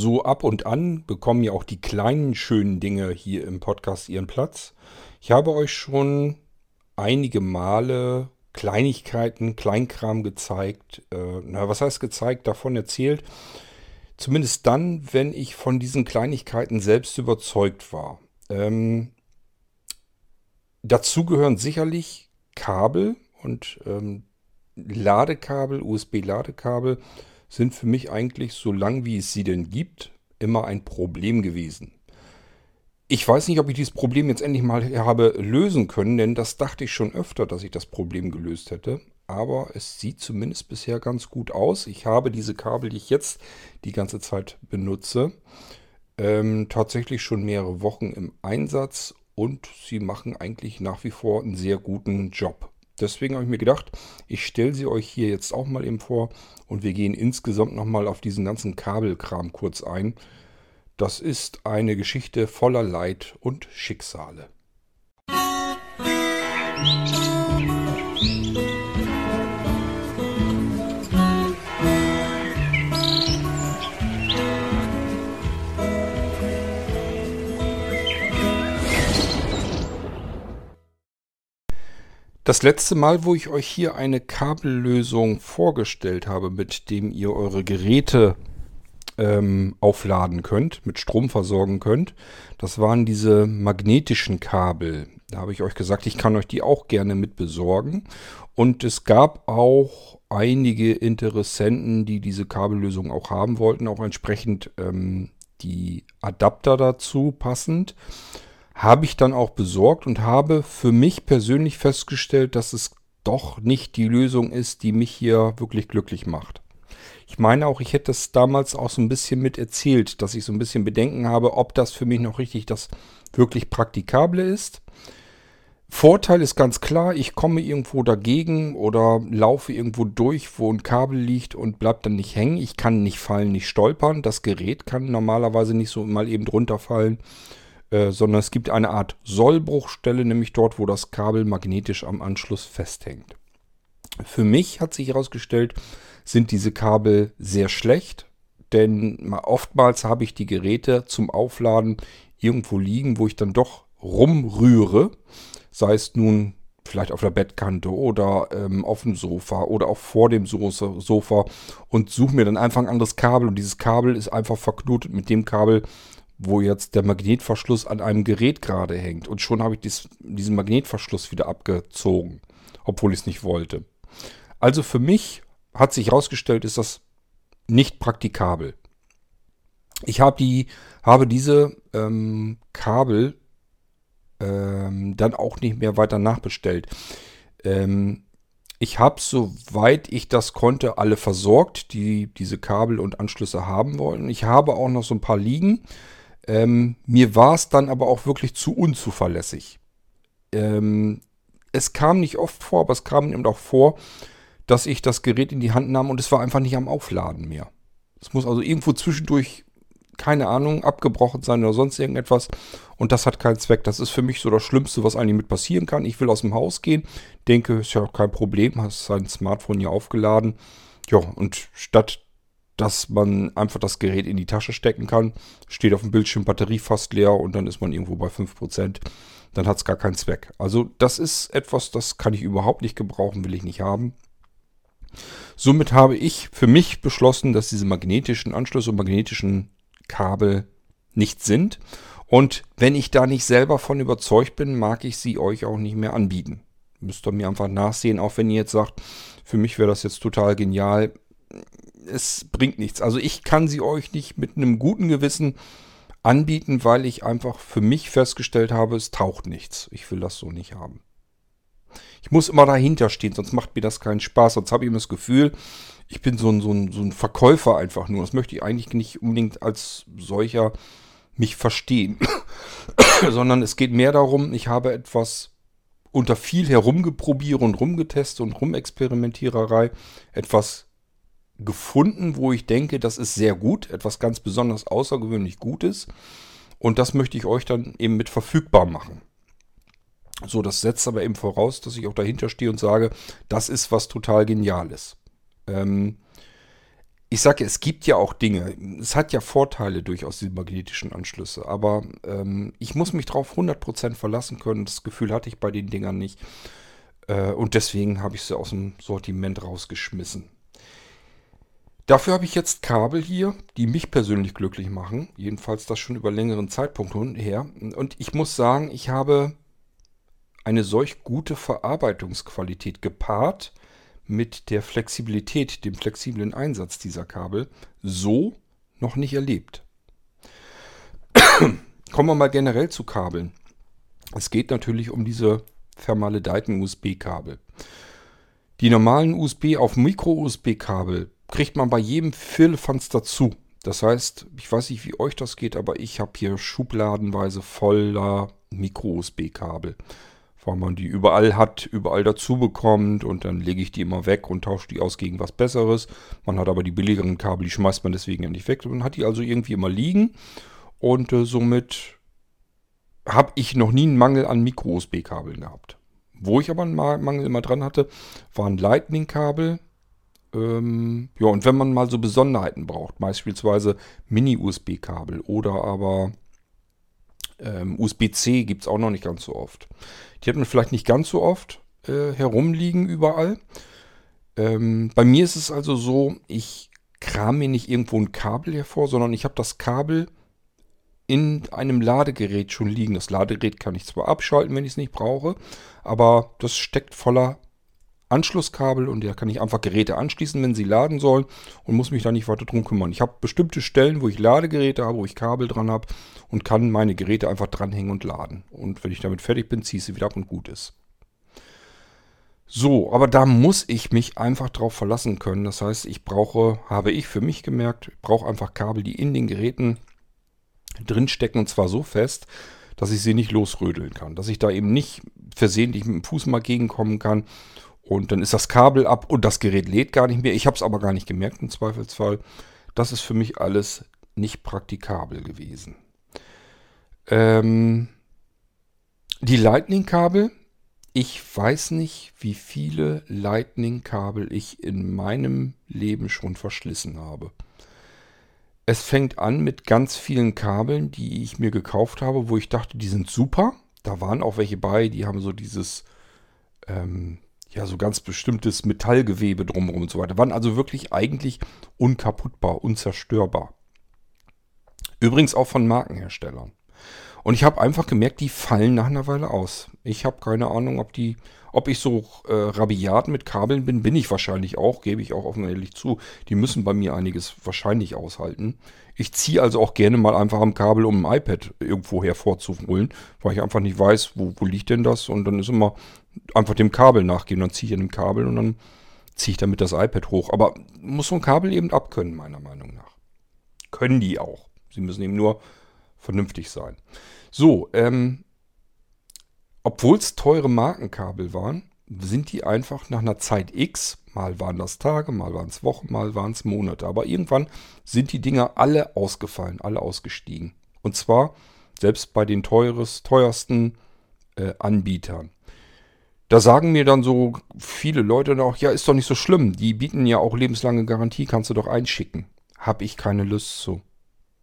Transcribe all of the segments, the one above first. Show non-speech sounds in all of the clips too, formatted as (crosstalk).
So ab und an bekommen ja auch die kleinen schönen Dinge hier im Podcast ihren Platz. Ich habe euch schon einige Male Kleinigkeiten, Kleinkram gezeigt. Äh, na, was heißt gezeigt? Davon erzählt. Zumindest dann, wenn ich von diesen Kleinigkeiten selbst überzeugt war. Ähm, dazu gehören sicherlich Kabel und ähm, Ladekabel, USB-Ladekabel sind für mich eigentlich, so lang wie es sie denn gibt, immer ein Problem gewesen. Ich weiß nicht, ob ich dieses Problem jetzt endlich mal habe lösen können, denn das dachte ich schon öfter, dass ich das Problem gelöst hätte. Aber es sieht zumindest bisher ganz gut aus. Ich habe diese Kabel, die ich jetzt die ganze Zeit benutze, ähm, tatsächlich schon mehrere Wochen im Einsatz und sie machen eigentlich nach wie vor einen sehr guten Job. Deswegen habe ich mir gedacht, ich stelle sie euch hier jetzt auch mal eben vor und wir gehen insgesamt nochmal auf diesen ganzen Kabelkram kurz ein. Das ist eine Geschichte voller Leid und Schicksale. Das letzte Mal, wo ich euch hier eine Kabellösung vorgestellt habe, mit dem ihr eure Geräte ähm, aufladen könnt, mit Strom versorgen könnt. Das waren diese magnetischen Kabel. Da habe ich euch gesagt, ich kann euch die auch gerne mit besorgen. Und es gab auch einige Interessenten, die diese Kabellösung auch haben wollten, auch entsprechend ähm, die Adapter dazu passend. Habe ich dann auch besorgt und habe für mich persönlich festgestellt, dass es doch nicht die Lösung ist, die mich hier wirklich glücklich macht. Ich meine auch, ich hätte es damals auch so ein bisschen mit erzählt, dass ich so ein bisschen Bedenken habe, ob das für mich noch richtig das wirklich Praktikable ist. Vorteil ist ganz klar, ich komme irgendwo dagegen oder laufe irgendwo durch, wo ein Kabel liegt und bleibt dann nicht hängen. Ich kann nicht fallen, nicht stolpern. Das Gerät kann normalerweise nicht so mal eben drunter fallen, äh, sondern es gibt eine Art Sollbruchstelle, nämlich dort, wo das Kabel magnetisch am Anschluss festhängt. Für mich hat sich herausgestellt, sind diese Kabel sehr schlecht, denn oftmals habe ich die Geräte zum Aufladen irgendwo liegen, wo ich dann doch rumrühre, sei es nun vielleicht auf der Bettkante oder ähm, auf dem Sofa oder auch vor dem Sofa und suche mir dann einfach ein anderes Kabel und dieses Kabel ist einfach verknotet mit dem Kabel, wo jetzt der Magnetverschluss an einem Gerät gerade hängt und schon habe ich dies, diesen Magnetverschluss wieder abgezogen, obwohl ich es nicht wollte. Also für mich hat sich herausgestellt, ist das nicht praktikabel. Ich habe die, habe diese ähm, Kabel ähm, dann auch nicht mehr weiter nachbestellt. Ähm, ich habe, soweit ich das konnte, alle versorgt, die diese Kabel und Anschlüsse haben wollen. Ich habe auch noch so ein paar liegen. Ähm, mir war es dann aber auch wirklich zu unzuverlässig. Ähm, es kam nicht oft vor, aber es kam eben auch vor, dass ich das Gerät in die Hand nahm und es war einfach nicht am Aufladen mehr. Es muss also irgendwo zwischendurch, keine Ahnung, abgebrochen sein oder sonst irgendetwas. Und das hat keinen Zweck. Das ist für mich so das Schlimmste, was eigentlich mit passieren kann. Ich will aus dem Haus gehen, denke, ist ja kein Problem, hast sein Smartphone hier aufgeladen. Ja, und statt dass man einfach das Gerät in die Tasche stecken kann, steht auf dem Bildschirm Batterie fast leer und dann ist man irgendwo bei 5%. Dann hat es gar keinen Zweck. Also das ist etwas, das kann ich überhaupt nicht gebrauchen, will ich nicht haben. Somit habe ich für mich beschlossen, dass diese magnetischen Anschlüsse und magnetischen Kabel nicht sind. Und wenn ich da nicht selber von überzeugt bin, mag ich sie euch auch nicht mehr anbieten. Müsst ihr mir einfach nachsehen, auch wenn ihr jetzt sagt, für mich wäre das jetzt total genial. Es bringt nichts. Also ich kann sie euch nicht mit einem guten Gewissen anbieten, weil ich einfach für mich festgestellt habe, es taucht nichts. Ich will das so nicht haben. Ich muss immer dahinter stehen, sonst macht mir das keinen Spaß. Sonst habe ich immer das Gefühl, ich bin so ein, so, ein, so ein Verkäufer einfach nur. Das möchte ich eigentlich nicht unbedingt als solcher mich verstehen. (coughs) Sondern es geht mehr darum, ich habe etwas unter viel herumgeprobiert und rumgetestet und rumexperimentiererei etwas gefunden, wo ich denke, das ist sehr gut, etwas ganz besonders außergewöhnlich Gutes. Und das möchte ich euch dann eben mit verfügbar machen. So, das setzt aber eben voraus, dass ich auch dahinter stehe und sage, das ist was total Geniales. Ähm, ich sage, es gibt ja auch Dinge. Es hat ja Vorteile durchaus, diese magnetischen Anschlüsse. Aber ähm, ich muss mich darauf 100% verlassen können. Das Gefühl hatte ich bei den Dingern nicht. Äh, und deswegen habe ich sie aus dem Sortiment rausgeschmissen. Dafür habe ich jetzt Kabel hier, die mich persönlich glücklich machen. Jedenfalls das schon über längeren Zeitpunkt her. Und ich muss sagen, ich habe eine solch gute Verarbeitungsqualität gepaart mit der Flexibilität, dem flexiblen Einsatz dieser Kabel so noch nicht erlebt. (clears throat) Kommen wir mal generell zu Kabeln. Es geht natürlich um diese vermaledeiten USB-Kabel. Die normalen USB auf Micro-USB-Kabel kriegt man bei jedem Firlefanz dazu. Das heißt, ich weiß nicht, wie euch das geht, aber ich habe hier schubladenweise voller Micro-USB-Kabel weil man die überall hat, überall dazu bekommt und dann lege ich die immer weg und tausche die aus gegen was Besseres. Man hat aber die billigeren Kabel, die schmeißt man deswegen ja nicht weg. Man hat die also irgendwie immer liegen und äh, somit habe ich noch nie einen Mangel an Micro-USB-Kabeln gehabt. Wo ich aber einen Mangel immer dran hatte, waren Lightning-Kabel. Ähm, ja, und wenn man mal so Besonderheiten braucht, beispielsweise Mini-USB-Kabel oder aber ähm, USB-C gibt es auch noch nicht ganz so oft. Die hat man vielleicht nicht ganz so oft äh, herumliegen überall. Ähm, bei mir ist es also so, ich kram mir nicht irgendwo ein Kabel hervor, sondern ich habe das Kabel in einem Ladegerät schon liegen. Das Ladegerät kann ich zwar abschalten, wenn ich es nicht brauche, aber das steckt voller Anschlusskabel und da kann ich einfach Geräte anschließen, wenn sie laden sollen und muss mich da nicht weiter drum kümmern. Ich habe bestimmte Stellen, wo ich Ladegeräte habe, wo ich Kabel dran habe und kann meine Geräte einfach dranhängen und laden. Und wenn ich damit fertig bin, ziehe ich sie wieder ab und gut ist. So, aber da muss ich mich einfach drauf verlassen können. Das heißt, ich brauche, habe ich für mich gemerkt, ich brauche einfach Kabel, die in den Geräten drinstecken und zwar so fest, dass ich sie nicht losrödeln kann. Dass ich da eben nicht versehentlich mit dem Fuß mal gegenkommen kann und dann ist das Kabel ab und das Gerät lädt gar nicht mehr. Ich habe es aber gar nicht gemerkt im Zweifelsfall. Das ist für mich alles nicht praktikabel gewesen. Ähm, die Lightning-Kabel. Ich weiß nicht, wie viele Lightning-Kabel ich in meinem Leben schon verschlissen habe. Es fängt an mit ganz vielen Kabeln, die ich mir gekauft habe, wo ich dachte, die sind super. Da waren auch welche bei, die haben so dieses ähm, ja, so ganz bestimmtes Metallgewebe drumherum und so weiter. Waren also wirklich eigentlich unkaputtbar, unzerstörbar. Übrigens auch von Markenherstellern. Und ich habe einfach gemerkt, die fallen nach einer Weile aus. Ich habe keine Ahnung, ob die, ob ich so äh, rabiat mit Kabeln bin, bin ich wahrscheinlich auch, gebe ich auch offen ehrlich zu. Die müssen bei mir einiges wahrscheinlich aushalten. Ich ziehe also auch gerne mal einfach am Kabel, um ein iPad irgendwo hervorzuholen, weil ich einfach nicht weiß, wo, wo liegt denn das. Und dann ist immer einfach dem Kabel nachgehen. Dann ziehe ich an dem Kabel und dann ziehe ich damit das iPad hoch. Aber muss so ein Kabel eben abkönnen, meiner Meinung nach. Können die auch. Sie müssen eben nur vernünftig sein. So, ähm, obwohl es teure Markenkabel waren, sind die einfach nach einer Zeit X, mal waren das Tage, mal waren es Wochen, mal waren es Monate, aber irgendwann sind die Dinger alle ausgefallen, alle ausgestiegen. Und zwar selbst bei den teures, teuersten äh, Anbietern. Da sagen mir dann so viele Leute noch, ja, ist doch nicht so schlimm. Die bieten ja auch lebenslange Garantie, kannst du doch einschicken. Hab ich keine Lust zu.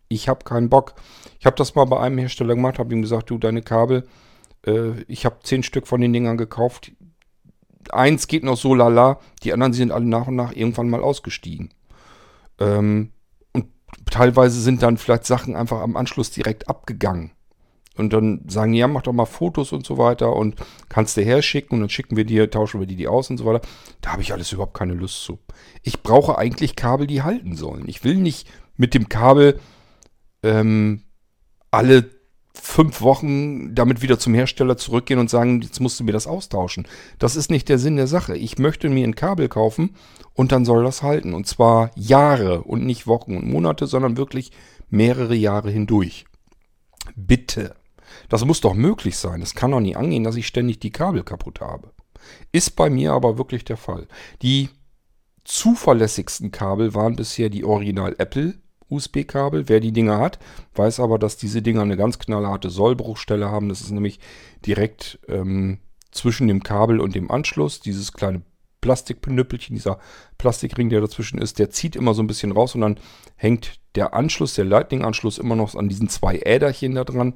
Ich habe keinen Bock. Ich habe das mal bei einem Hersteller gemacht, habe ihm gesagt, du, deine Kabel, äh, ich habe zehn Stück von den Dingern gekauft. Eins geht noch so lala, die anderen sind alle nach und nach irgendwann mal ausgestiegen. Ähm, und teilweise sind dann vielleicht Sachen einfach am Anschluss direkt abgegangen. Und dann sagen die, ja, mach doch mal Fotos und so weiter und kannst du herschicken und dann schicken wir dir, tauschen wir die, die aus und so weiter. Da habe ich alles überhaupt keine Lust zu. Ich brauche eigentlich Kabel, die halten sollen. Ich will nicht mit dem Kabel ähm, alle fünf Wochen damit wieder zum Hersteller zurückgehen und sagen, jetzt musst du mir das austauschen. Das ist nicht der Sinn der Sache. Ich möchte mir ein Kabel kaufen und dann soll das halten. Und zwar Jahre und nicht Wochen und Monate, sondern wirklich mehrere Jahre hindurch. Bitte. Das muss doch möglich sein. Es kann doch nie angehen, dass ich ständig die Kabel kaputt habe. Ist bei mir aber wirklich der Fall. Die zuverlässigsten Kabel waren bisher die Original Apple USB-Kabel. Wer die Dinger hat, weiß aber, dass diese Dinger eine ganz knallharte Sollbruchstelle haben. Das ist nämlich direkt ähm, zwischen dem Kabel und dem Anschluss. Dieses kleine Plastikpnüppelchen, dieser Plastikring, der dazwischen ist, der zieht immer so ein bisschen raus und dann hängt der Anschluss, der Lightning-Anschluss immer noch an diesen zwei Äderchen da dran.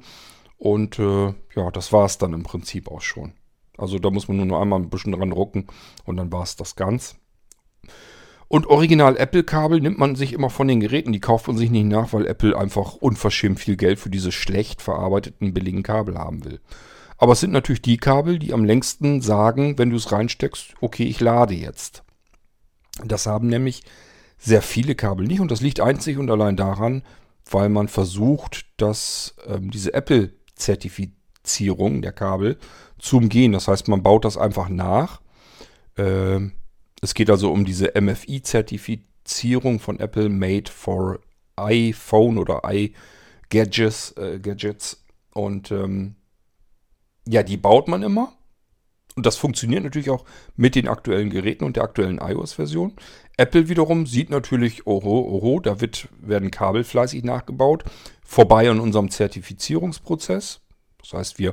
Und äh, ja, das war es dann im Prinzip auch schon. Also da muss man nur noch einmal ein bisschen dran rucken und dann war es das ganz. Und original Apple-Kabel nimmt man sich immer von den Geräten. Die kauft man sich nicht nach, weil Apple einfach unverschämt viel Geld für diese schlecht verarbeiteten billigen Kabel haben will. Aber es sind natürlich die Kabel, die am längsten sagen, wenn du es reinsteckst, okay, ich lade jetzt. Das haben nämlich sehr viele Kabel nicht und das liegt einzig und allein daran, weil man versucht, dass ähm, diese Apple-Zertifizierung der Kabel zu umgehen. Das heißt, man baut das einfach nach. Ähm, es geht also um diese MFI-Zertifizierung von Apple Made for iPhone oder iGadgets. Äh, Gadgets. Und ähm, ja, die baut man immer. Und das funktioniert natürlich auch mit den aktuellen Geräten und der aktuellen iOS-Version. Apple wiederum sieht natürlich, oho, oho, da wird, werden Kabel fleißig nachgebaut. Vorbei an unserem Zertifizierungsprozess. Das heißt, wir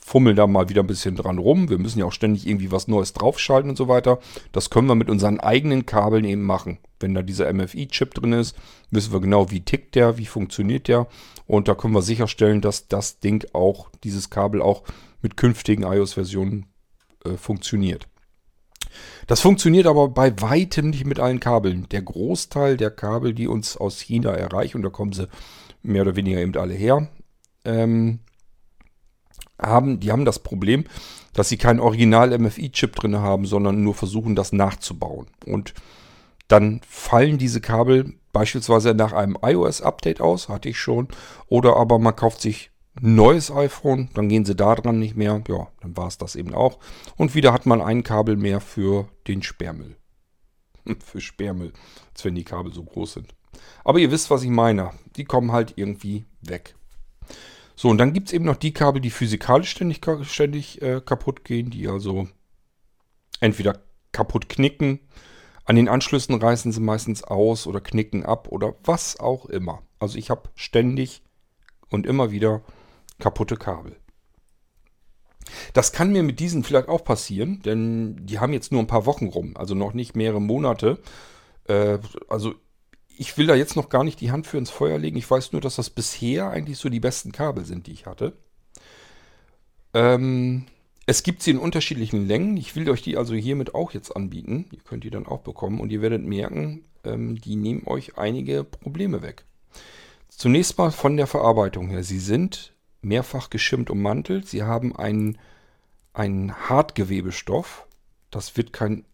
fummeln da mal wieder ein bisschen dran rum. Wir müssen ja auch ständig irgendwie was Neues draufschalten und so weiter. Das können wir mit unseren eigenen Kabeln eben machen. Wenn da dieser MFI-Chip drin ist, wissen wir genau, wie tickt der, wie funktioniert der. Und da können wir sicherstellen, dass das Ding auch, dieses Kabel auch mit künftigen iOS-Versionen äh, funktioniert. Das funktioniert aber bei weitem nicht mit allen Kabeln. Der Großteil der Kabel, die uns aus China erreichen, und da kommen sie mehr oder weniger eben alle her, ähm, haben, die haben das Problem, dass sie keinen Original-MFI-Chip drin haben, sondern nur versuchen, das nachzubauen. Und dann fallen diese Kabel beispielsweise nach einem iOS-Update aus, hatte ich schon. Oder aber man kauft sich ein neues iPhone, dann gehen sie da dran nicht mehr. Ja, dann war es das eben auch. Und wieder hat man ein Kabel mehr für den Sperrmüll. (laughs) für Sperrmüll, als wenn die Kabel so groß sind. Aber ihr wisst, was ich meine. Die kommen halt irgendwie weg. So, und dann gibt es eben noch die Kabel, die physikalisch ständig, ständig äh, kaputt gehen, die also entweder kaputt knicken, an den Anschlüssen reißen sie meistens aus oder knicken ab oder was auch immer. Also ich habe ständig und immer wieder kaputte Kabel. Das kann mir mit diesen vielleicht auch passieren, denn die haben jetzt nur ein paar Wochen rum, also noch nicht mehrere Monate. Äh, also ich will da jetzt noch gar nicht die Hand für ins Feuer legen. Ich weiß nur, dass das bisher eigentlich so die besten Kabel sind, die ich hatte. Ähm, es gibt sie in unterschiedlichen Längen. Ich will euch die also hiermit auch jetzt anbieten. Ihr könnt die dann auch bekommen und ihr werdet merken, ähm, die nehmen euch einige Probleme weg. Zunächst mal von der Verarbeitung her. Sie sind mehrfach geschimmt ummantelt. Sie haben einen, einen Hartgewebestoff. Das wird kein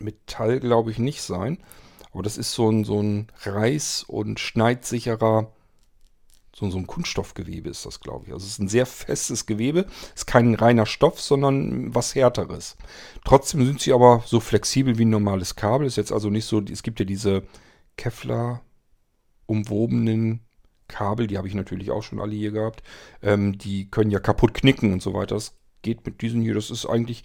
Metall, glaube ich, nicht sein. Aber das ist so ein, so ein reiß- und schneidsicherer, so, so ein Kunststoffgewebe ist das, glaube ich. Also es ist ein sehr festes Gewebe. Ist kein reiner Stoff, sondern was härteres. Trotzdem sind sie aber so flexibel wie ein normales Kabel. Ist jetzt also nicht so, es gibt ja diese Kevlar umwobenen Kabel, die habe ich natürlich auch schon alle hier gehabt. Ähm, die können ja kaputt knicken und so weiter. Das geht mit diesen hier, das ist eigentlich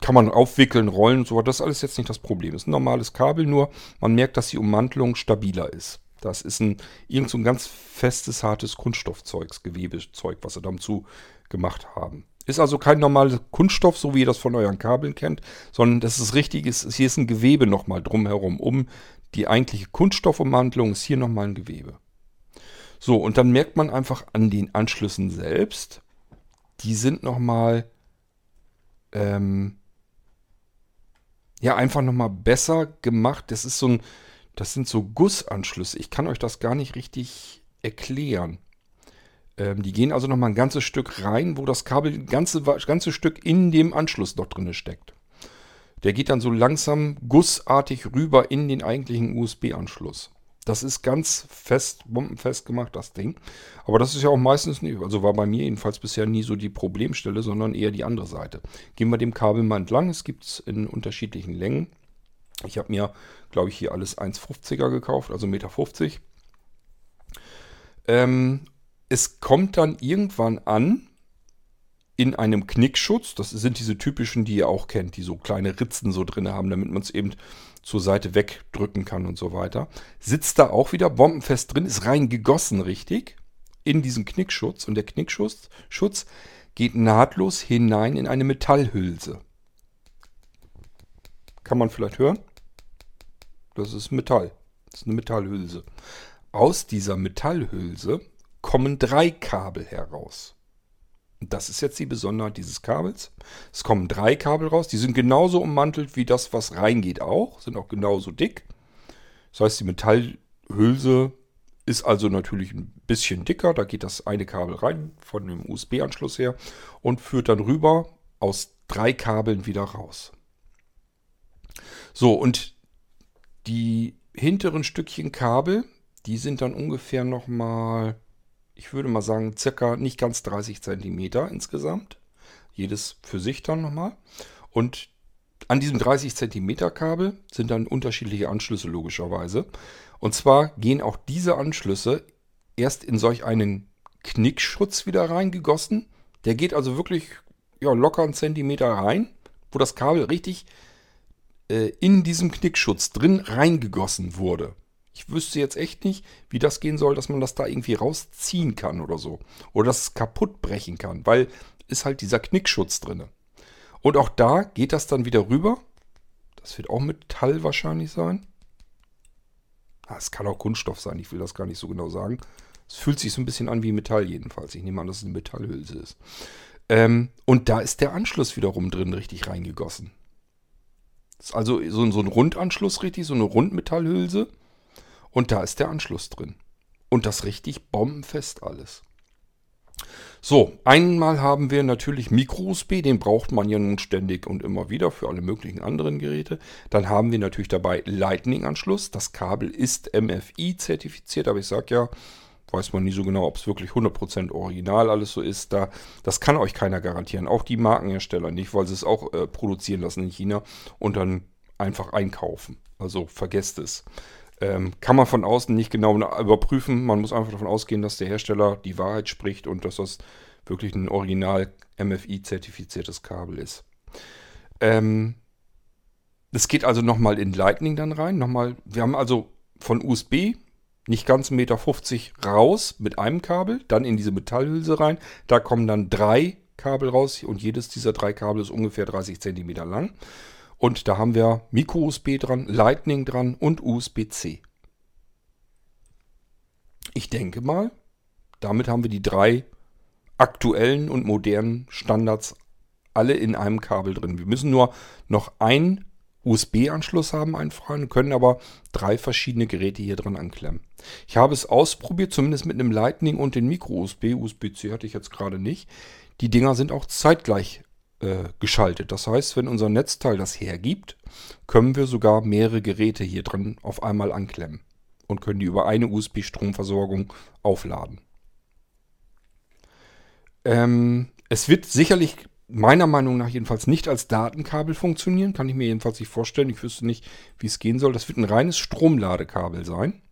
kann man aufwickeln, rollen und so. Das ist alles jetzt nicht das Problem. Es ist ein normales Kabel, nur man merkt, dass die Ummantelung stabiler ist. Das ist ein irgend so ein ganz festes, hartes Kunststoffzeugs, Gewebezeug, was sie dazu gemacht haben. Ist also kein normales Kunststoff, so wie ihr das von euren Kabeln kennt, sondern das ist richtig, ist, hier ist ein Gewebe nochmal drumherum. Um die eigentliche Kunststoffummantelung ist hier nochmal ein Gewebe. So, und dann merkt man einfach an den Anschlüssen selbst, die sind nochmal ähm, ja einfach nochmal besser gemacht. Das ist so ein, das sind so Gussanschlüsse. Ich kann euch das gar nicht richtig erklären. Ähm, die gehen also nochmal ein ganzes Stück rein, wo das Kabel ein ganze, ganze Stück in dem Anschluss noch drin steckt. Der geht dann so langsam gussartig rüber in den eigentlichen USB-Anschluss. Das ist ganz fest, bombenfest gemacht, das Ding. Aber das ist ja auch meistens nicht, also war bei mir jedenfalls bisher nie so die Problemstelle, sondern eher die andere Seite. Gehen wir dem Kabel mal entlang. Es gibt es in unterschiedlichen Längen. Ich habe mir, glaube ich, hier alles 1,50er gekauft, also 1,50 Meter. Ähm, es kommt dann irgendwann an in einem Knickschutz. Das sind diese typischen, die ihr auch kennt, die so kleine Ritzen so drin haben, damit man es eben zur Seite wegdrücken kann und so weiter. Sitzt da auch wieder bombenfest drin, ist rein gegossen richtig in diesen Knickschutz und der Knickschutz Schutz geht nahtlos hinein in eine Metallhülse. Kann man vielleicht hören? Das ist Metall. Das ist eine Metallhülse. Aus dieser Metallhülse kommen drei Kabel heraus. Das ist jetzt die Besonderheit dieses Kabels. Es kommen drei Kabel raus. Die sind genauso ummantelt wie das, was reingeht auch. Sind auch genauso dick. Das heißt, die Metallhülse ist also natürlich ein bisschen dicker. Da geht das eine Kabel rein von dem USB-Anschluss her und führt dann rüber aus drei Kabeln wieder raus. So, und die hinteren Stückchen Kabel, die sind dann ungefähr nochmal ich würde mal sagen, circa nicht ganz 30 Zentimeter insgesamt. Jedes für sich dann nochmal. Und an diesem 30 Zentimeter Kabel sind dann unterschiedliche Anschlüsse logischerweise. Und zwar gehen auch diese Anschlüsse erst in solch einen Knickschutz wieder reingegossen. Der geht also wirklich ja, locker einen Zentimeter rein, wo das Kabel richtig äh, in diesem Knickschutz drin reingegossen wurde. Ich wüsste jetzt echt nicht, wie das gehen soll, dass man das da irgendwie rausziehen kann oder so. Oder dass es kaputt brechen kann, weil ist halt dieser Knickschutz drin. Und auch da geht das dann wieder rüber. Das wird auch Metall wahrscheinlich sein. Ah, es kann auch Kunststoff sein, ich will das gar nicht so genau sagen. Es fühlt sich so ein bisschen an wie Metall jedenfalls. Ich nehme an, dass es eine Metallhülse ist. Ähm, und da ist der Anschluss wiederum drin richtig reingegossen. Das ist also so, so ein Rundanschluss richtig, so eine Rundmetallhülse. Und da ist der Anschluss drin. Und das richtig bombenfest alles. So, einmal haben wir natürlich Micro-USB, den braucht man ja nun ständig und immer wieder für alle möglichen anderen Geräte. Dann haben wir natürlich dabei Lightning-Anschluss. Das Kabel ist MFI-zertifiziert, aber ich sage ja, weiß man nie so genau, ob es wirklich 100% original alles so ist. Da, das kann euch keiner garantieren, auch die Markenhersteller nicht, weil sie es auch äh, produzieren lassen in China und dann einfach einkaufen. Also vergesst es. Ähm, kann man von außen nicht genau überprüfen. Man muss einfach davon ausgehen, dass der Hersteller die Wahrheit spricht und dass das wirklich ein original MFI-zertifiziertes Kabel ist. Ähm, es geht also nochmal in Lightning dann rein. Nochmal, wir haben also von USB nicht ganz 1,50 Meter raus mit einem Kabel, dann in diese Metallhülse rein. Da kommen dann drei Kabel raus und jedes dieser drei Kabel ist ungefähr 30 Zentimeter lang. Und da haben wir Micro-USB dran, Lightning dran und USB-C. Ich denke mal, damit haben wir die drei aktuellen und modernen Standards alle in einem Kabel drin. Wir müssen nur noch einen USB-Anschluss haben, einen freien, können aber drei verschiedene Geräte hier dran anklemmen. Ich habe es ausprobiert, zumindest mit einem Lightning und den Micro-USB. USB-C hatte ich jetzt gerade nicht. Die Dinger sind auch zeitgleich äh, geschaltet. Das heißt, wenn unser Netzteil das hergibt, können wir sogar mehrere Geräte hier drin auf einmal anklemmen und können die über eine USB-Stromversorgung aufladen. Ähm, es wird sicherlich meiner Meinung nach jedenfalls nicht als Datenkabel funktionieren. Kann ich mir jedenfalls nicht vorstellen. Ich wüsste nicht, wie es gehen soll. Das wird ein reines Stromladekabel sein.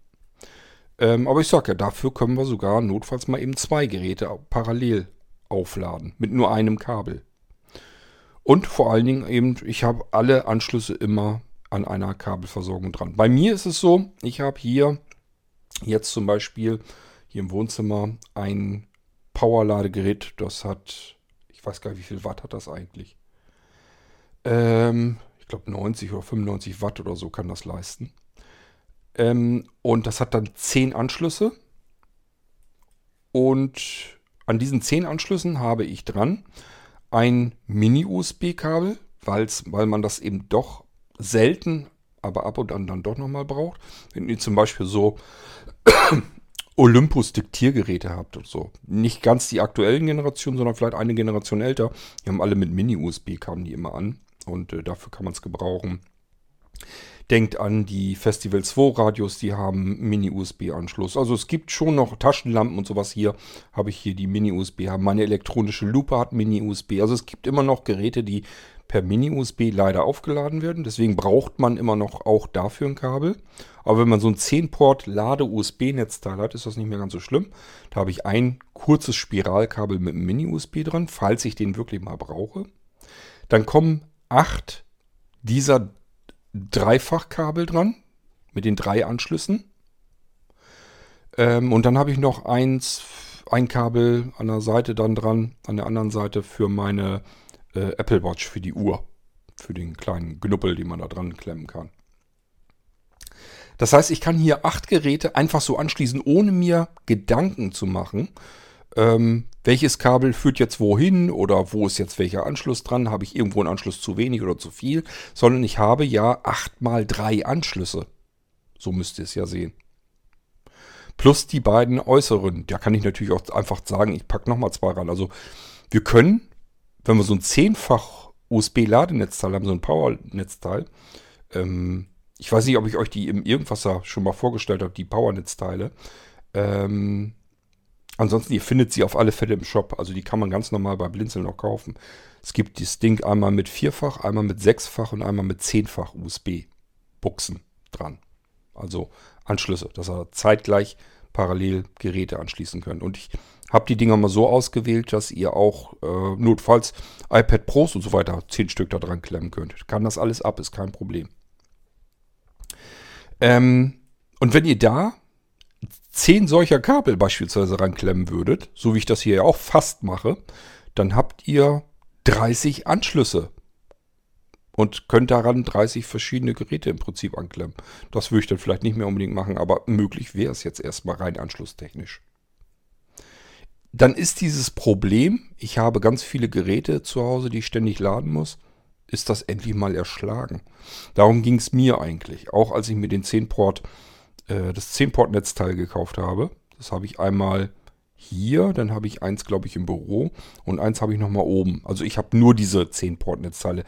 Ähm, aber ich sage ja, dafür können wir sogar notfalls mal eben zwei Geräte parallel aufladen. Mit nur einem Kabel. Und vor allen Dingen eben, ich habe alle Anschlüsse immer an einer Kabelversorgung dran. Bei mir ist es so, ich habe hier jetzt zum Beispiel hier im Wohnzimmer ein Powerladegerät, das hat, ich weiß gar nicht, wie viel Watt hat das eigentlich? Ähm, ich glaube 90 oder 95 Watt oder so kann das leisten. Ähm, und das hat dann 10 Anschlüsse. Und an diesen 10 Anschlüssen habe ich dran ein Mini-USB-Kabel, weil man das eben doch selten, aber ab und an dann doch nochmal braucht. Wenn ihr zum Beispiel so (coughs) Olympus-Diktiergeräte habt und so. Nicht ganz die aktuellen Generationen, sondern vielleicht eine Generation älter. Die haben alle mit Mini-USB, kamen die immer an. Und äh, dafür kann man es gebrauchen. Denkt an die Festival 2 Radios, die haben Mini-USB-Anschluss. Also es gibt schon noch Taschenlampen und sowas hier. Habe ich hier die Mini-USB. Meine elektronische Lupe hat Mini-USB. Also es gibt immer noch Geräte, die per Mini-USB leider aufgeladen werden. Deswegen braucht man immer noch auch dafür ein Kabel. Aber wenn man so ein 10-Port-Lade-USB-Netzteil hat, ist das nicht mehr ganz so schlimm. Da habe ich ein kurzes Spiralkabel mit einem Mini-USB dran, falls ich den wirklich mal brauche. Dann kommen acht dieser Dreifachkabel dran mit den drei Anschlüssen. Ähm, und dann habe ich noch eins, ein Kabel an der Seite dann dran, an der anderen Seite für meine äh, Apple Watch, für die Uhr. für den kleinen Knuppel, den man da dran klemmen kann. Das heißt, ich kann hier acht Geräte einfach so anschließen, ohne mir Gedanken zu machen, ähm, welches Kabel führt jetzt wohin oder wo ist jetzt welcher Anschluss dran, habe ich irgendwo einen Anschluss zu wenig oder zu viel, sondern ich habe ja acht mal drei Anschlüsse. So müsst ihr es ja sehen. Plus die beiden äußeren. Da kann ich natürlich auch einfach sagen, ich packe nochmal zwei ran. Also wir können, wenn wir so ein zehnfach USB-Ladenetzteil haben, so ein Power-Netzteil, ähm, ich weiß nicht, ob ich euch die im Irgendwasser schon mal vorgestellt habe, die Power-Netzteile. Ähm, ansonsten, ihr findet sie auf alle Fälle im Shop. Also die kann man ganz normal bei Blinzeln noch kaufen. Es gibt das Ding einmal mit vierfach, einmal mit sechsfach und einmal mit zehnfach USB-Buchsen dran. Also Anschlüsse, dass ihr zeitgleich parallel Geräte anschließen könnt. Und ich habe die Dinger mal so ausgewählt, dass ihr auch äh, notfalls iPad Pros und so weiter zehn Stück da dran klemmen könnt. Kann das alles ab, ist kein Problem. Ähm, und wenn ihr da zehn solcher Kabel beispielsweise ranklemmen würdet, so wie ich das hier ja auch fast mache, dann habt ihr 30 Anschlüsse und könnt daran 30 verschiedene Geräte im Prinzip anklemmen. Das würde ich dann vielleicht nicht mehr unbedingt machen, aber möglich wäre es jetzt erstmal rein anschlusstechnisch. Dann ist dieses Problem, ich habe ganz viele Geräte zu Hause, die ich ständig laden muss, ist das endlich mal erschlagen. Darum ging es mir eigentlich. Auch als ich mir den 10-Port, äh, das 10-Port-Netzteil gekauft habe. Das habe ich einmal hier, dann habe ich eins, glaube ich, im Büro und eins habe ich nochmal oben. Also ich habe nur diese 10-Port-Netzteile.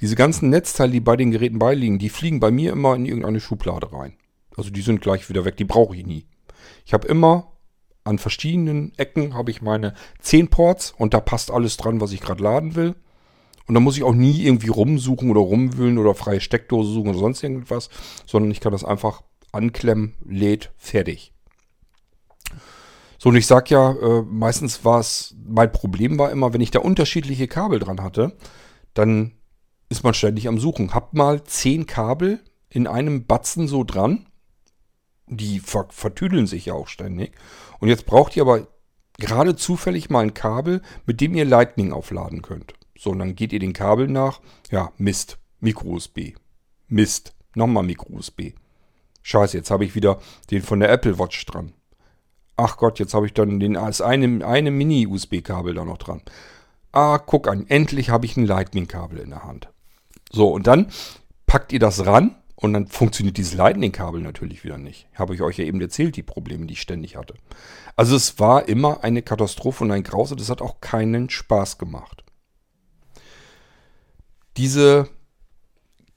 Diese ganzen Netzteile, die bei den Geräten beiliegen, die fliegen bei mir immer in irgendeine Schublade rein. Also die sind gleich wieder weg, die brauche ich nie. Ich habe immer an verschiedenen Ecken habe ich meine 10 Ports und da passt alles dran, was ich gerade laden will. Und da muss ich auch nie irgendwie rumsuchen oder rumwühlen oder freie Steckdose suchen oder sonst irgendwas, sondern ich kann das einfach anklemmen, lädt, fertig. So, und ich sag ja, äh, meistens war es, mein Problem war immer, wenn ich da unterschiedliche Kabel dran hatte, dann ist man ständig am Suchen. Hab mal zehn Kabel in einem Batzen so dran. Die ver vertüdeln sich ja auch ständig. Und jetzt braucht ihr aber gerade zufällig mal ein Kabel, mit dem ihr Lightning aufladen könnt. So, und dann geht ihr den Kabel nach. Ja, Mist. Micro-USB. Mist. Nochmal Micro-USB. Scheiße, jetzt habe ich wieder den von der Apple Watch dran ach Gott, jetzt habe ich dann den, als eine, eine Mini-USB-Kabel da noch dran. Ah, guck an, endlich habe ich ein Lightning-Kabel in der Hand. So, und dann packt ihr das ran und dann funktioniert dieses Lightning-Kabel natürlich wieder nicht. Habe ich euch ja eben erzählt, die Probleme, die ich ständig hatte. Also es war immer eine Katastrophe und ein Graus und es hat auch keinen Spaß gemacht. Diese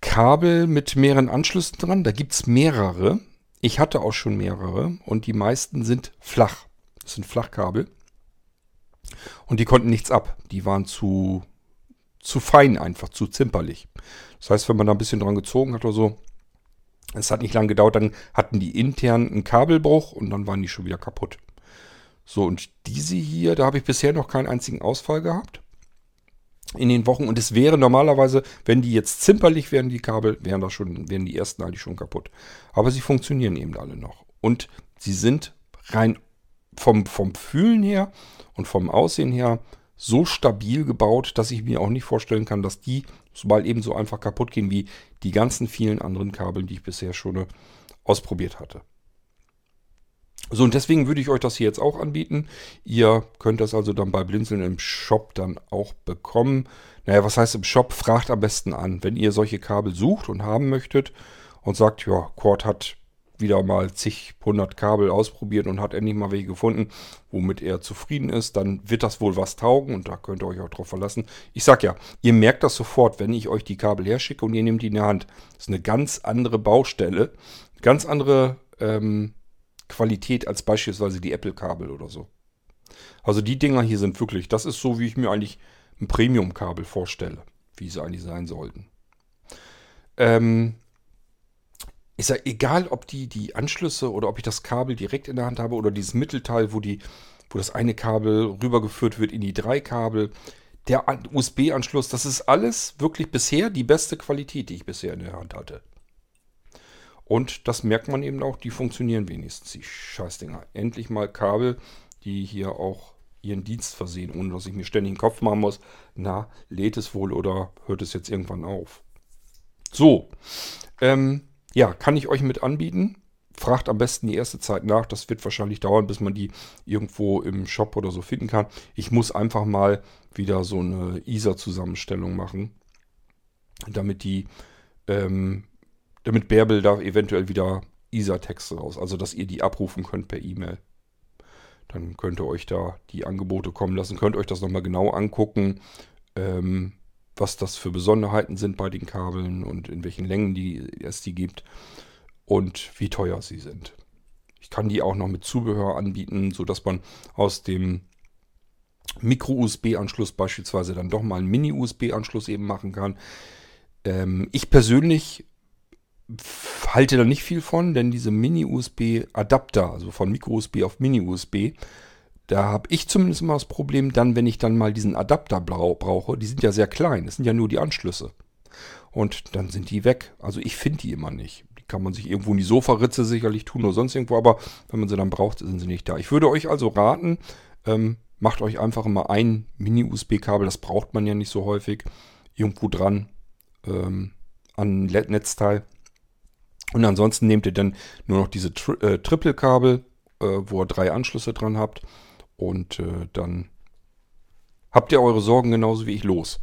Kabel mit mehreren Anschlüssen dran, da gibt es mehrere. Ich hatte auch schon mehrere und die meisten sind flach. Das sind Flachkabel. Und die konnten nichts ab. Die waren zu, zu fein einfach, zu zimperlich. Das heißt, wenn man da ein bisschen dran gezogen hat oder so, es hat nicht lange gedauert, dann hatten die intern einen Kabelbruch und dann waren die schon wieder kaputt. So, und diese hier, da habe ich bisher noch keinen einzigen Ausfall gehabt in den Wochen. Und es wäre normalerweise, wenn die jetzt zimperlich wären, die Kabel, wären das schon, wären die ersten eigentlich schon kaputt. Aber sie funktionieren eben alle noch. Und sie sind rein vom, vom Fühlen her und vom Aussehen her so stabil gebaut, dass ich mir auch nicht vorstellen kann, dass die mal eben so einfach kaputt gehen wie die ganzen vielen anderen Kabel, die ich bisher schon äh, ausprobiert hatte. So, und deswegen würde ich euch das hier jetzt auch anbieten. Ihr könnt das also dann bei Blinzeln im Shop dann auch bekommen. Naja, was heißt im Shop? Fragt am besten an. Wenn ihr solche Kabel sucht und haben möchtet und sagt, ja, Cord hat wieder mal zig hundert Kabel ausprobiert und hat endlich mal welche gefunden, womit er zufrieden ist, dann wird das wohl was taugen und da könnt ihr euch auch drauf verlassen. Ich sag ja, ihr merkt das sofort, wenn ich euch die Kabel herschicke und ihr nehmt die in der Hand. Das ist eine ganz andere Baustelle, ganz andere ähm, Qualität als beispielsweise die Apple-Kabel oder so. Also die Dinger hier sind wirklich, das ist so, wie ich mir eigentlich ein Premium-Kabel vorstelle, wie sie eigentlich sein sollten. Ähm, ich sage, egal ob die, die Anschlüsse oder ob ich das Kabel direkt in der Hand habe oder dieses Mittelteil, wo, die, wo das eine Kabel rübergeführt wird in die drei Kabel, der USB-Anschluss, das ist alles wirklich bisher die beste Qualität, die ich bisher in der Hand hatte. Und das merkt man eben auch, die funktionieren wenigstens, die Scheißdinger. Endlich mal Kabel, die hier auch ihren Dienst versehen, ohne dass ich mir ständig den Kopf machen muss, na, lädt es wohl oder hört es jetzt irgendwann auf. So, ähm, ja, kann ich euch mit anbieten. Fragt am besten die erste Zeit nach. Das wird wahrscheinlich dauern, bis man die irgendwo im Shop oder so finden kann. Ich muss einfach mal wieder so eine ISA-Zusammenstellung machen, damit die, ähm, damit Bärbel da eventuell wieder ISA-Texte raus, also dass ihr die abrufen könnt per E-Mail. Dann könnt ihr euch da die Angebote kommen lassen, könnt euch das nochmal genau angucken, ähm, was das für Besonderheiten sind bei den Kabeln und in welchen Längen die, es die gibt und wie teuer sie sind. Ich kann die auch noch mit Zubehör anbieten, sodass man aus dem Micro-USB-Anschluss beispielsweise dann doch mal einen Mini-USB-Anschluss eben machen kann. Ähm, ich persönlich halte da nicht viel von, denn diese Mini-USB-Adapter, also von Micro-USB auf Mini-USB, da habe ich zumindest immer das Problem, dann, wenn ich dann mal diesen Adapter brauche, die sind ja sehr klein, das sind ja nur die Anschlüsse. Und dann sind die weg. Also ich finde die immer nicht. Die kann man sich irgendwo in die Sofaritze sicherlich tun oder sonst irgendwo, aber wenn man sie dann braucht, sind sie nicht da. Ich würde euch also raten, ähm, macht euch einfach immer ein Mini-USB-Kabel, das braucht man ja nicht so häufig, irgendwo dran ähm, an Netzteil und ansonsten nehmt ihr dann nur noch diese Tri äh, Triple-Kabel, äh, wo ihr drei Anschlüsse dran habt. Und äh, dann habt ihr eure Sorgen genauso wie ich los.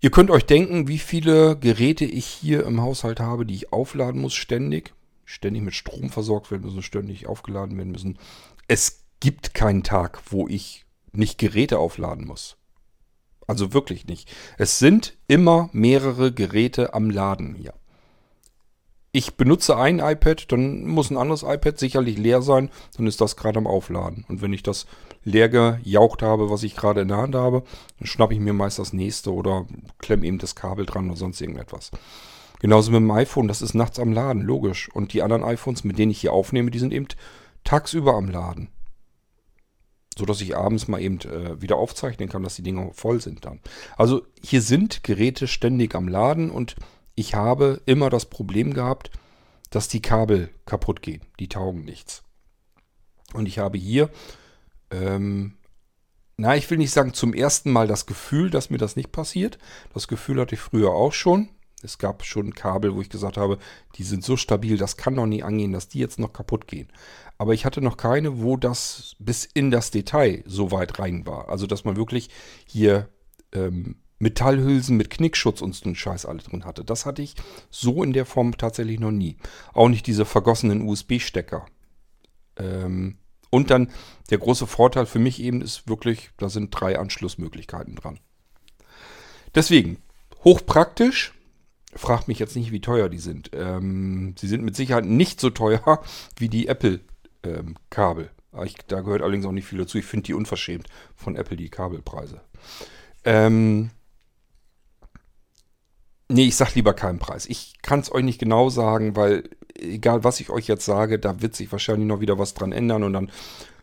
Ihr könnt euch denken, wie viele Geräte ich hier im Haushalt habe, die ich aufladen muss ständig. Ständig mit Strom versorgt werden müssen, ständig aufgeladen werden müssen. Es gibt keinen Tag, wo ich nicht Geräte aufladen muss. Also wirklich nicht. Es sind immer mehrere Geräte am Laden hier ich benutze ein iPad, dann muss ein anderes iPad sicherlich leer sein, dann ist das gerade am Aufladen. Und wenn ich das leer gejaucht habe, was ich gerade in der Hand habe, dann schnappe ich mir meist das nächste oder klemme eben das Kabel dran oder sonst irgendetwas. Genauso mit dem iPhone, das ist nachts am Laden, logisch. Und die anderen iPhones, mit denen ich hier aufnehme, die sind eben tagsüber am Laden. So dass ich abends mal eben äh, wieder aufzeichnen kann, dass die Dinger voll sind dann. Also hier sind Geräte ständig am Laden und ich habe immer das Problem gehabt, dass die Kabel kaputt gehen. Die taugen nichts. Und ich habe hier, ähm, na, ich will nicht sagen zum ersten Mal das Gefühl, dass mir das nicht passiert. Das Gefühl hatte ich früher auch schon. Es gab schon Kabel, wo ich gesagt habe, die sind so stabil, das kann doch nie angehen, dass die jetzt noch kaputt gehen. Aber ich hatte noch keine, wo das bis in das Detail so weit rein war. Also, dass man wirklich hier ähm, Metallhülsen mit Knickschutz und so einen Scheiß alle drin hatte. Das hatte ich so in der Form tatsächlich noch nie. Auch nicht diese vergossenen USB-Stecker. Ähm, und dann der große Vorteil für mich eben ist wirklich, da sind drei Anschlussmöglichkeiten dran. Deswegen, hochpraktisch. Fragt mich jetzt nicht, wie teuer die sind. Ähm, sie sind mit Sicherheit nicht so teuer (laughs) wie die Apple-Kabel. Ähm, da gehört allerdings auch nicht viel dazu. Ich finde die unverschämt von Apple, die Kabelpreise. Ähm, Nee, ich sag lieber keinen Preis. Ich kann es euch nicht genau sagen, weil egal was ich euch jetzt sage, da wird sich wahrscheinlich noch wieder was dran ändern und dann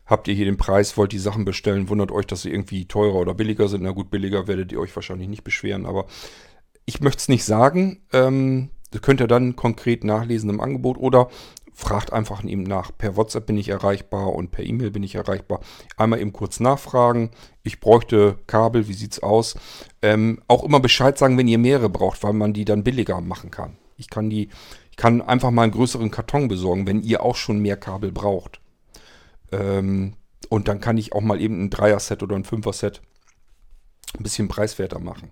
habt ihr hier den Preis, wollt die Sachen bestellen, wundert euch, dass sie irgendwie teurer oder billiger sind. Na gut, billiger werdet ihr euch wahrscheinlich nicht beschweren, aber ich möchte es nicht sagen. Ähm, könnt ihr dann konkret nachlesen im Angebot oder fragt einfach eben nach. Per WhatsApp bin ich erreichbar und per E-Mail bin ich erreichbar. Einmal eben kurz nachfragen. Ich bräuchte Kabel, wie sieht's aus? Ähm, auch immer Bescheid sagen, wenn ihr mehrere braucht, weil man die dann billiger machen kann. Ich kann die, ich kann einfach mal einen größeren Karton besorgen, wenn ihr auch schon mehr Kabel braucht. Ähm, und dann kann ich auch mal eben ein Dreier-Set oder ein Fünfer-Set ein bisschen preiswerter machen.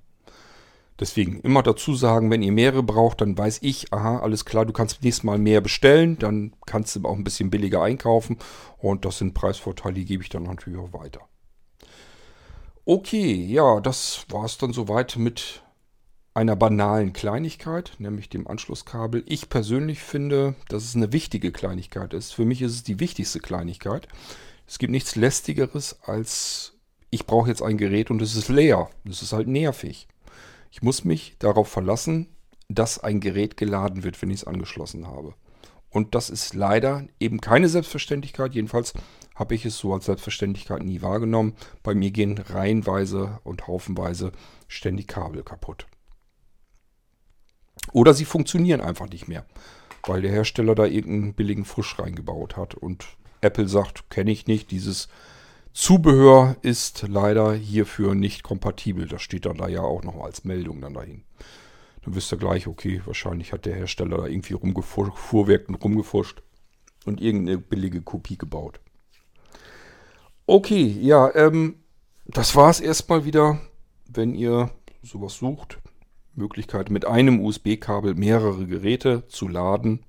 Deswegen immer dazu sagen, wenn ihr mehrere braucht, dann weiß ich, aha, alles klar, du kannst nächstes Mal mehr bestellen, dann kannst du auch ein bisschen billiger einkaufen und das sind Preisvorteile, die gebe ich dann natürlich auch weiter. Okay, ja, das war es dann soweit mit einer banalen Kleinigkeit, nämlich dem Anschlusskabel. Ich persönlich finde, dass es eine wichtige Kleinigkeit ist. Für mich ist es die wichtigste Kleinigkeit. Es gibt nichts lästigeres als ich brauche jetzt ein Gerät und es ist leer. Das ist halt nervig. Ich muss mich darauf verlassen, dass ein Gerät geladen wird, wenn ich es angeschlossen habe. Und das ist leider eben keine Selbstverständlichkeit. Jedenfalls habe ich es so als Selbstverständlichkeit nie wahrgenommen. Bei mir gehen reihenweise und haufenweise ständig Kabel kaputt. Oder sie funktionieren einfach nicht mehr, weil der Hersteller da irgendeinen billigen Fusch reingebaut hat. Und Apple sagt, kenne ich nicht, dieses Zubehör ist leider hierfür nicht kompatibel. Das steht dann da ja auch noch als Meldung dann dahin. Dann wisst ihr gleich, okay, wahrscheinlich hat der Hersteller da irgendwie rumgefuhrwerkt und rumgefuscht und irgendeine billige Kopie gebaut. Okay, ja, ähm, das war es erstmal wieder. Wenn ihr sowas sucht, Möglichkeit mit einem USB-Kabel mehrere Geräte zu laden.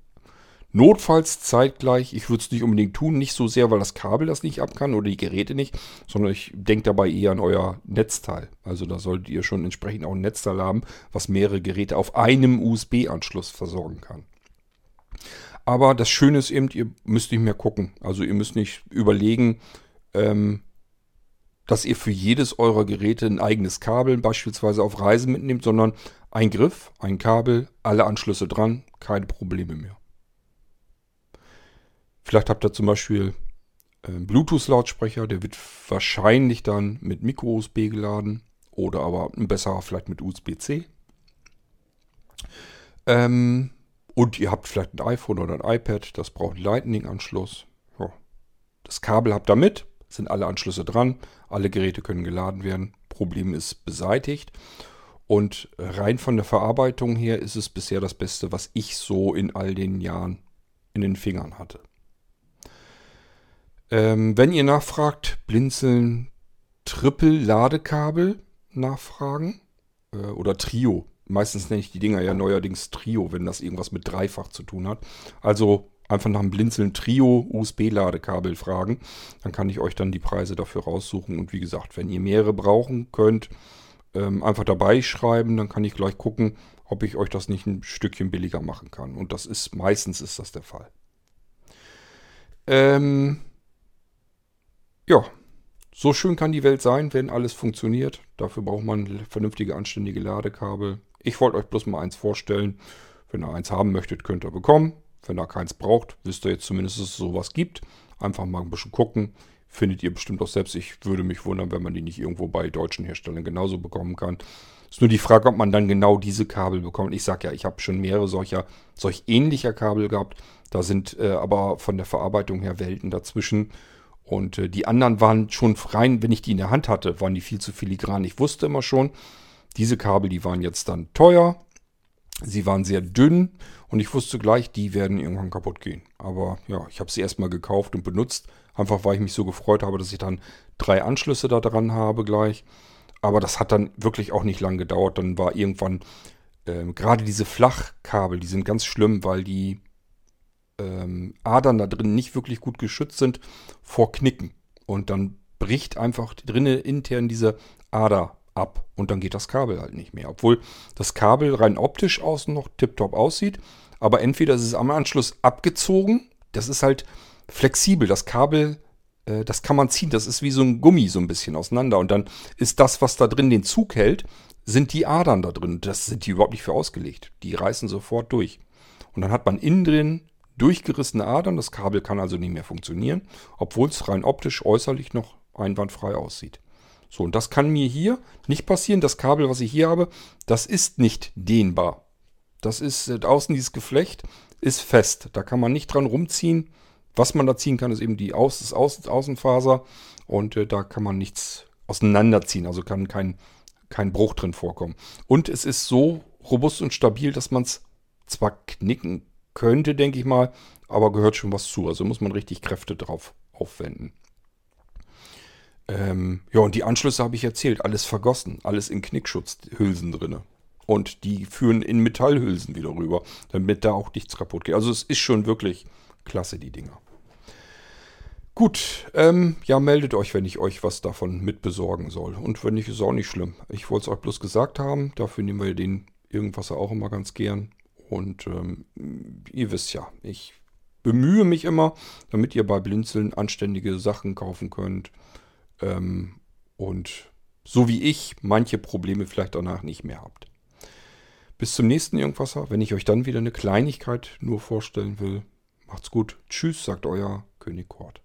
Notfalls zeitgleich, ich würde es nicht unbedingt tun, nicht so sehr, weil das Kabel das nicht ab kann oder die Geräte nicht, sondern ich denke dabei eher an euer Netzteil. Also da solltet ihr schon entsprechend auch ein Netzteil haben, was mehrere Geräte auf einem USB-Anschluss versorgen kann. Aber das Schöne ist eben, ihr müsst nicht mehr gucken. Also ihr müsst nicht überlegen, ähm, dass ihr für jedes eurer Geräte ein eigenes Kabel beispielsweise auf Reisen mitnehmt, sondern ein Griff, ein Kabel, alle Anschlüsse dran, keine Probleme mehr. Vielleicht habt ihr zum Beispiel einen Bluetooth-Lautsprecher, der wird wahrscheinlich dann mit Micro-USB geladen oder aber besser vielleicht mit USB-C. Ähm, und ihr habt vielleicht ein iPhone oder ein iPad, das braucht einen Lightning-Anschluss. Ja. Das Kabel habt ihr mit, sind alle Anschlüsse dran, alle Geräte können geladen werden, Problem ist beseitigt. Und rein von der Verarbeitung her ist es bisher das Beste, was ich so in all den Jahren in den Fingern hatte. Ähm, wenn ihr nachfragt, blinzeln Triple-Ladekabel nachfragen äh, oder Trio. Meistens nenne ich die Dinger ja neuerdings Trio, wenn das irgendwas mit Dreifach zu tun hat. Also einfach nach dem Blinzeln Trio USB-Ladekabel fragen. Dann kann ich euch dann die Preise dafür raussuchen. Und wie gesagt, wenn ihr mehrere brauchen könnt, ähm, einfach dabei schreiben. Dann kann ich gleich gucken, ob ich euch das nicht ein Stückchen billiger machen kann. Und das ist meistens ist das der Fall. Ähm, ja, so schön kann die Welt sein, wenn alles funktioniert. Dafür braucht man vernünftige, anständige Ladekabel. Ich wollte euch bloß mal eins vorstellen. Wenn ihr eins haben möchtet, könnt ihr bekommen. Wenn ihr keins braucht, wisst ihr jetzt zumindest, dass es sowas gibt. Einfach mal ein bisschen gucken. Findet ihr bestimmt auch selbst. Ich würde mich wundern, wenn man die nicht irgendwo bei deutschen Herstellern genauso bekommen kann. Ist nur die Frage, ob man dann genau diese Kabel bekommt. Ich sage ja, ich habe schon mehrere solcher, solch ähnlicher Kabel gehabt. Da sind äh, aber von der Verarbeitung her Welten dazwischen. Und äh, die anderen waren schon rein, wenn ich die in der Hand hatte, waren die viel zu filigran. Ich wusste immer schon, diese Kabel, die waren jetzt dann teuer. Sie waren sehr dünn und ich wusste gleich, die werden irgendwann kaputt gehen. Aber ja, ich habe sie erstmal gekauft und benutzt. Einfach weil ich mich so gefreut habe, dass ich dann drei Anschlüsse da dran habe gleich. Aber das hat dann wirklich auch nicht lang gedauert. Dann war irgendwann äh, gerade diese Flachkabel, die sind ganz schlimm, weil die ähm, Adern da drin nicht wirklich gut geschützt sind vor Knicken. Und dann bricht einfach drinnen intern diese Ader ab und dann geht das Kabel halt nicht mehr. Obwohl das Kabel rein optisch außen noch tiptop aussieht, aber entweder ist es am Anschluss abgezogen, das ist halt flexibel, das Kabel, äh, das kann man ziehen, das ist wie so ein Gummi so ein bisschen auseinander und dann ist das, was da drin den Zug hält, sind die Adern da drin. Das sind die überhaupt nicht für ausgelegt. Die reißen sofort durch. Und dann hat man innen drin durchgerissene Adern, das Kabel kann also nicht mehr funktionieren, obwohl es rein optisch äußerlich noch einwandfrei aussieht. So, und das kann mir hier nicht passieren. Das Kabel, was ich hier habe, das ist nicht dehnbar. Das ist äh, außen dieses Geflecht ist fest. Da kann man nicht dran rumziehen. Was man da ziehen kann, ist eben die Aus, das Außen, Außenfaser. Und äh, da kann man nichts auseinanderziehen. Also kann kein, kein Bruch drin vorkommen. Und es ist so robust und stabil, dass man es zwar knicken könnte, denke ich mal, aber gehört schon was zu. Also muss man richtig Kräfte drauf aufwenden. Ähm, ja, und die Anschlüsse habe ich erzählt. Alles vergossen. Alles in Knickschutzhülsen drin. Und die führen in Metallhülsen wieder rüber, damit da auch nichts kaputt geht. Also es ist schon wirklich klasse, die Dinger. Gut, ähm, ja, meldet euch, wenn ich euch was davon mitbesorgen soll. Und wenn nicht, ist auch nicht schlimm. Ich wollte es euch bloß gesagt haben. Dafür nehmen wir den Irgendwasser auch immer ganz gern. Und ähm, ihr wisst ja, ich bemühe mich immer, damit ihr bei Blinzeln anständige Sachen kaufen könnt. Ähm, und so wie ich manche Probleme vielleicht danach nicht mehr habt. Bis zum nächsten Irgendwasser, wenn ich euch dann wieder eine Kleinigkeit nur vorstellen will. Macht's gut. Tschüss, sagt euer König Kort.